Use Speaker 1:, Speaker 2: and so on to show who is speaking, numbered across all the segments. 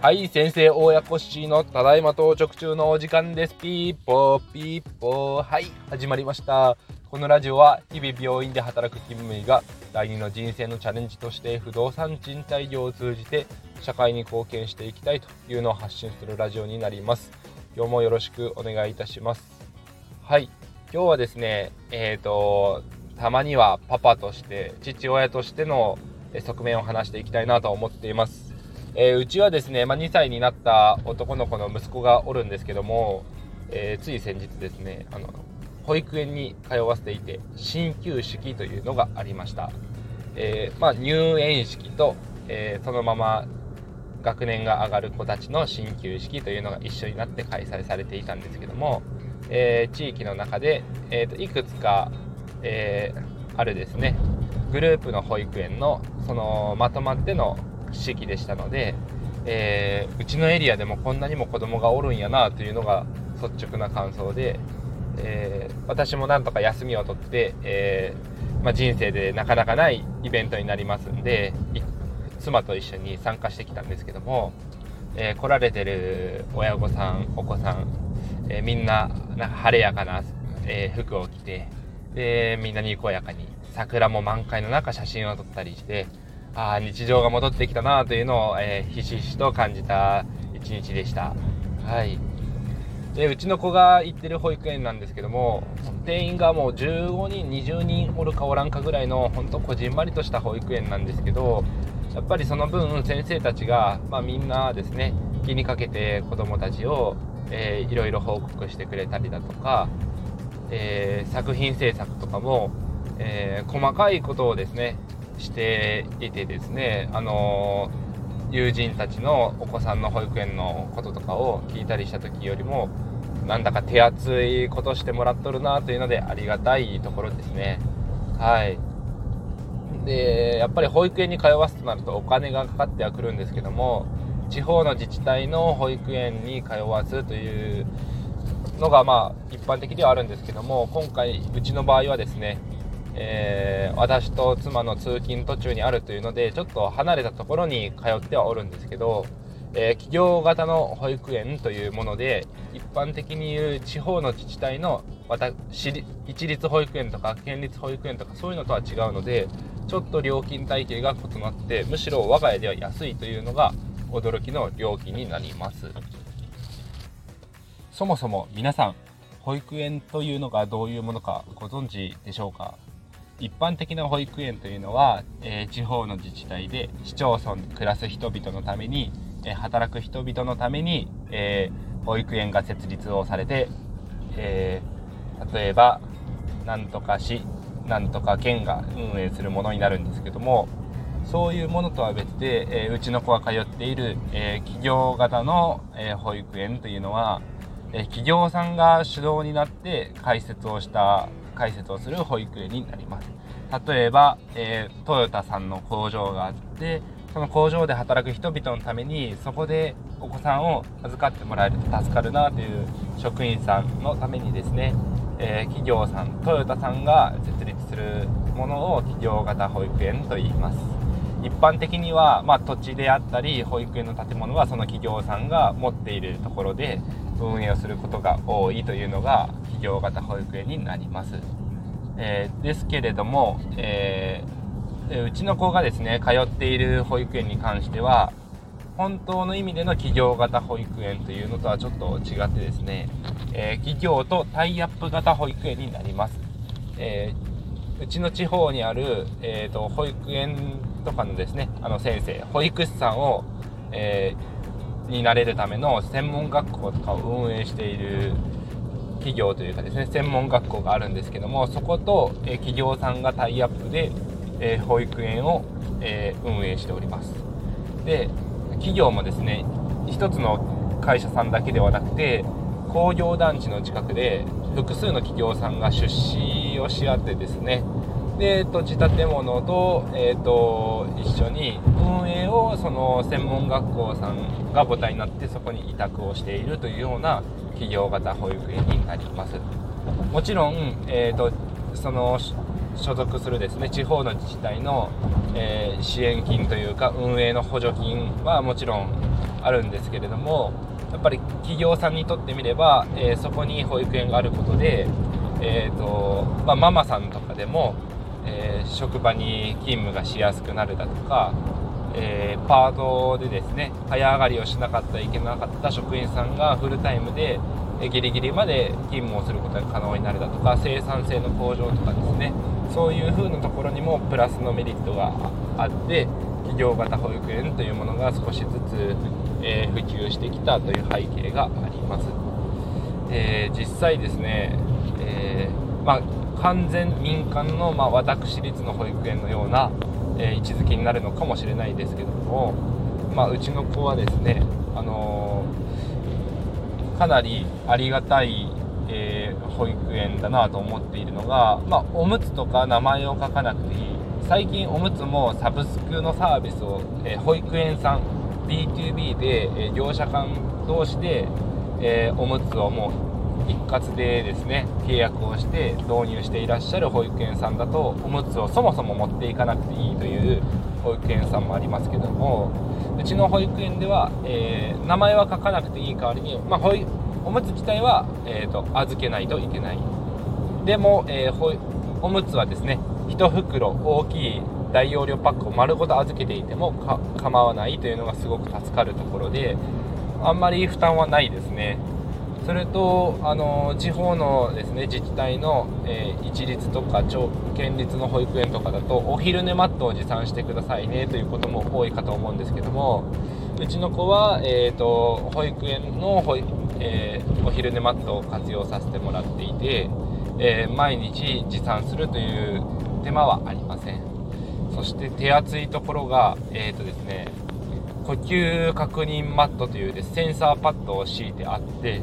Speaker 1: はい先生親子氏のただいま到着中のお時間です。ピーポーピーポーはい始まりました。このラジオは日々病院で働く勤務医が第二の人生のチャレンジとして不動産賃貸業を通じて社会に貢献していきたいというのを発信するラジオになります。今日もよろしくお願いいたします。はい今日はですねえっ、ー、とたまにはパパとして父親としての側面を話していきたいなと思っています。えー、うちはですね、まあ、2歳になった男の子の息子がおるんですけども、えー、つい先日ですねあの保育園に通わせていて鍼灸式というのがありました、えー、まあ、入園式と、えそのまま学年が上がる子たちの鍼灸式というのが一緒になって開催されていたんですけども、え地域の中で、えーと、いくつか、えあるですね。グループの保育園のそのまとまっての式でしたので、えー、うちのエリアでもこんなにも子供がおるんやなというのが率直な感想で、えー、私もなんとか休みを取って、えー、まあ、人生でなかなかないイベントになりますんで妻と一緒に参加してきたんですけども、え来られてる親御さんお子さん、えみんななんか晴れやかな、え服を着てでみんなにこやかに桜も満開の中写真を撮ったりしてああ日常が戻ってきたなというのを、えー、ひしひしと感じた一日でした。はい。で、うちの子が行ってる保育園なんですけども、定員がもう15人、20人おるかおらんかぐらいの、ほんとこじんまりとした保育園なんですけど、やっぱりその分、先生たちが、まあ、みんなですね、気にかけて子供たちを、えー、いろいろ報告してくれたりだとか、えー、作品制作とかも、えー、細かいことをですね、していてですね、あの友人たちのお子さんの保育園のこととかを聞いたりした時よりもなんだか手厚いことしてもらっとるなというのでありがたいところですね。はい。でやっぱり保育園に通わすとなるとお金がかかってはくるんですけども地方の自治体の保育園に通わすというのがまあ一般的ではあるんですけども今回うちの場合はですねえー、私と妻の通勤途中にあるというのでちょっと離れたところに通ってはおるんですけど、えー、企業型の保育園というもので一般的に言う地方の自治体の私一律保育園とか県立保育園とかそういうのとは違うのでちょっと料金体系が異なってむしろ我が家では安いというのが驚きの料金になります。そもそも皆さん保育園というのがどういうものかご存知でしょうか？一般的な保育園というのは、えー、地方の自治体で市町村で暮らす人々のために、えー、働く人々のために、えー、保育園が設立をされて、え例えばなんとか市なんとか県が運営するものになるんですけどもそういうものとは別で、えうちの子が通っている、え企業型の、え保育園というのは、え企業さんが主導になって開設をした解説をする保育園になります。例えば、えー、トヨタさんの工場があってその工場で働く人々のためにそこでお子さんを預かってもらえると助かるなという職員さんのためにですね、えー、企業さんトヨタさんが設立するものを企業型保育園と言います。一般的には、まあ、土地であったり保育園の建物はその企業さんが持っているところで運営をすることが多いというのが企業型保育園になります。えー、ですけれども、えー、うちの子がですね通っている保育園に関しては本当の意味での企業型保育園というのとはちょっと違ってですね、えー、企業とタイアップ型保育園になります。えうちの地方にある、えーと、保育園とかのですねあの先生保育士さんを、えになれるための専門学校とかを運営している企業というかですね専門学校があるんですけどもそこと、え企業さんがタイアップで、え保育園を、え運営しております。で企業もですね一つの会社さんだけではなくて工業団地の近くで複数の企業さんが出資をし合ってですねで土地建物と,、えーと、一緒に運営をその専門学校さんが母体になってそこに委託をしているというような企業型保育園になります。もちろん、えーと、その所属するですね地方の自治体の、えー、支援金というか運営の補助金はもちろんあるんですけれどもやっぱり企業さんにとってみれば、えー、そこに保育園があることで、えーとまあ、ママさんとかでも、えー、職場に勤務がしやすくなるだとか、えパートでですね早上がりをしなかったいけなかった職員さんがフルタイムでギリギリまで勤務をすることが可能になるだとか生産性の向上とかですねそういう風なところにもプラスのメリットがあって企業型保育園というものが少しずつ、えー、普及してきたという背景があります、え、実際ですね、え、まあ、完全民間の、まあ、私立の保育園のような、え位置づけになるのかもしれないですけども、まあ、うちの子はですね、あのかなりありがたい、えー、保育園だなと思っているのが、まあ、おむつとか名前を書かなくていい。最近おむつもサブスクのサービスを、え、保育園さん B2B で、え、業者間同士で、えおむつをもう一括でですね契約をして導入していらっしゃる保育園さんだとおむつをそもそも持っていかなくていいという保育園さんもありますけどもうちの保育園では、えー、名前は書かなくていい代わりに、まあ、おむつ自体は、えーと、預けないといけない。でも、えー、おむつはですね1袋大きい大容量パックを丸ごと預けていても構わないというのがすごく助かるところであんまり負担はないですね。それとあの地方のですね自治体の、えー、一律とか県立の保育園とかだとお昼寝マットを持参してくださいねということも多いかと思うんですけどもうちの子は、えーと、保育園の保育、えー、お昼寝マットを活用させてもらっていて、えー、毎日持参するという手間はありません。そして手厚いところがえっ、ー、とですね呼吸確認マットというですセンサーパッドを敷いてあって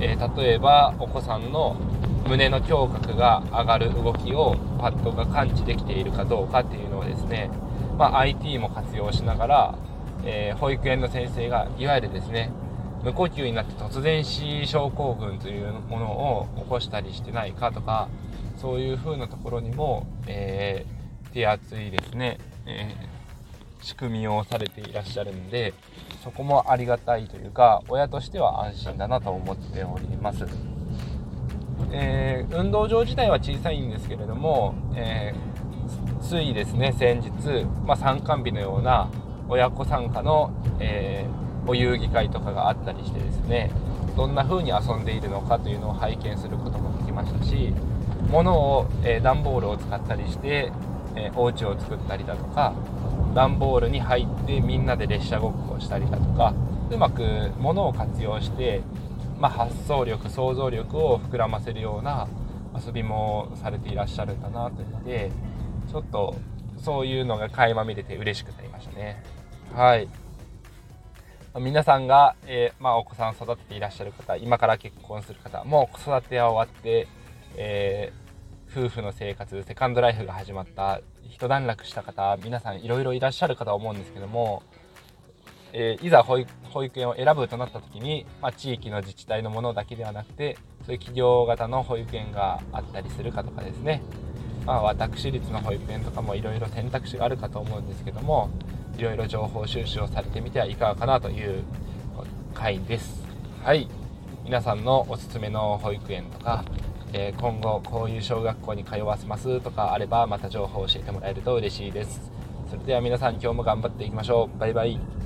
Speaker 1: えー、例えばお子さんの胸の胸郭が上がる動きをパッドが感知できているかどうかっていうのをですね、まあ、IT も活用しながら、えー、保育園の先生がいわゆるですね無呼吸になって突然死症候群というものを起こしたりしてないかとかそういう風なところにも、えー、手厚いですね、え、仕組みをされていらっしゃるんでそこもありがたいというか親としては安心だなと思っております、えー、運動場自体は小さいんですけれども、えー、ついですね先日、まあ、参観日のような親子参加の、えー、お遊戯会とかがあったりしてですねどんな風に遊んでいるのかというのを拝見することもできましたし物を、え、段ボールを使ったりして、えー、お家を作ったりだとか段ボールに入ってみんなで列車ごっこをしたりだとかうまく物を活用して、まあ、発想力想像力を膨らませるような遊びもされていらっしゃるんだなというのでちょっとそういうのが垣間見れて嬉しくなりましたね。はい。皆さんが、えー、まあ、お子さんを育てていらっしゃる方今から結婚する方もう子育ては終わって、えー、夫婦の生活セカンドライフが始まった一段落した方皆さんいろいろいらっしゃるかと思うんですけども、えー、いざ保育園を選ぶとなった時に、まあ、地域の自治体のものだけではなくてそういう企業型の保育園があったりするかとかですね、まあ、私立の保育園とかもいろいろ選択肢があるかと思うんですけどもいろいろ情報収集をされてみてはいかがかなという回です。はい。皆さんのおすすめの保育園とかえー、今後こういう小学校に通わせますとかあればまた情報を教えてもらえると嬉しいです。それでは皆さん今日も頑張っていきましょう。バイバイ。